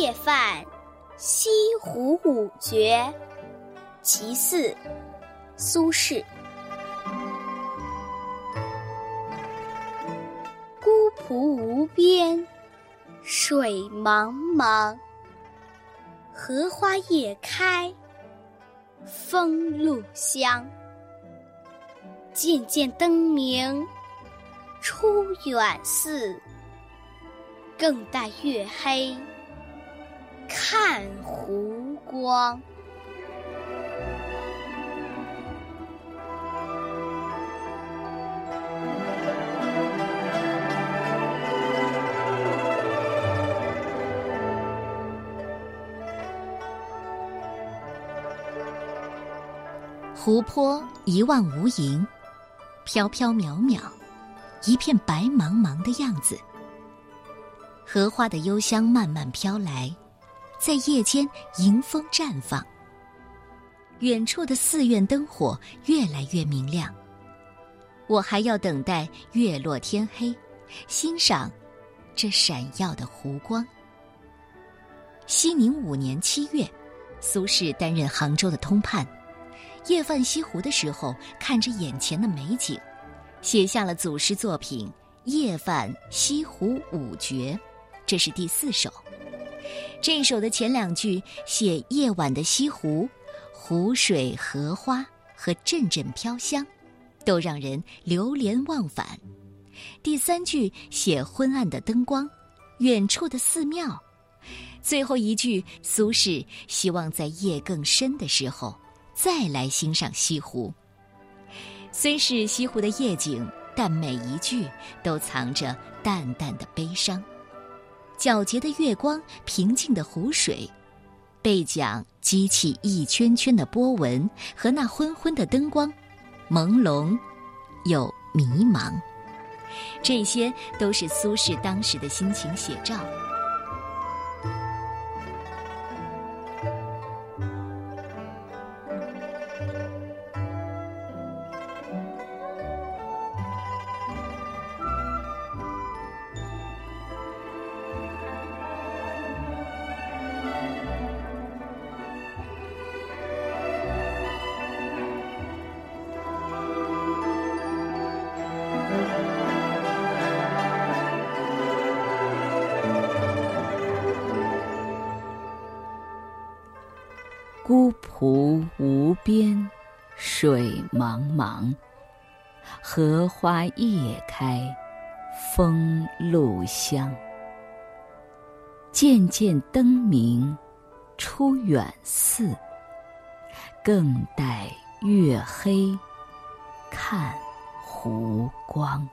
夜泛西湖五绝，其四，苏轼。孤蒲无边，水茫茫。荷花叶开，风露香。渐渐灯明出远寺，更待月黑看湖光。湖泊一望无垠，飘飘渺渺，一片白茫茫的样子。荷花的幽香慢慢飘来，在夜间迎风绽放。远处的寺院灯火越来越明亮。我还要等待月落天黑，欣赏这闪耀的湖光。熙宁五年七月，苏轼担任杭州的通判。夜泛西湖的时候，看着眼前的美景，写下了祖诗作品《夜泛西湖五绝》，这是第四首。这首的前两句写夜晚的西湖，湖水、荷花和阵阵飘香，都让人流连忘返。第三句写昏暗的灯光，远处的寺庙。最后一句，苏轼希望在夜更深的时候。再来欣赏西湖。虽是西湖的夜景，但每一句都藏着淡淡的悲伤。皎洁的月光，平静的湖水，背桨激起一圈圈的波纹，和那昏昏的灯光，朦胧又迷茫。这些都是苏轼当时的心情写照。孤蒲无边，水茫茫。荷花叶开，风露香。渐渐灯明，出远寺。更待月黑，看湖光。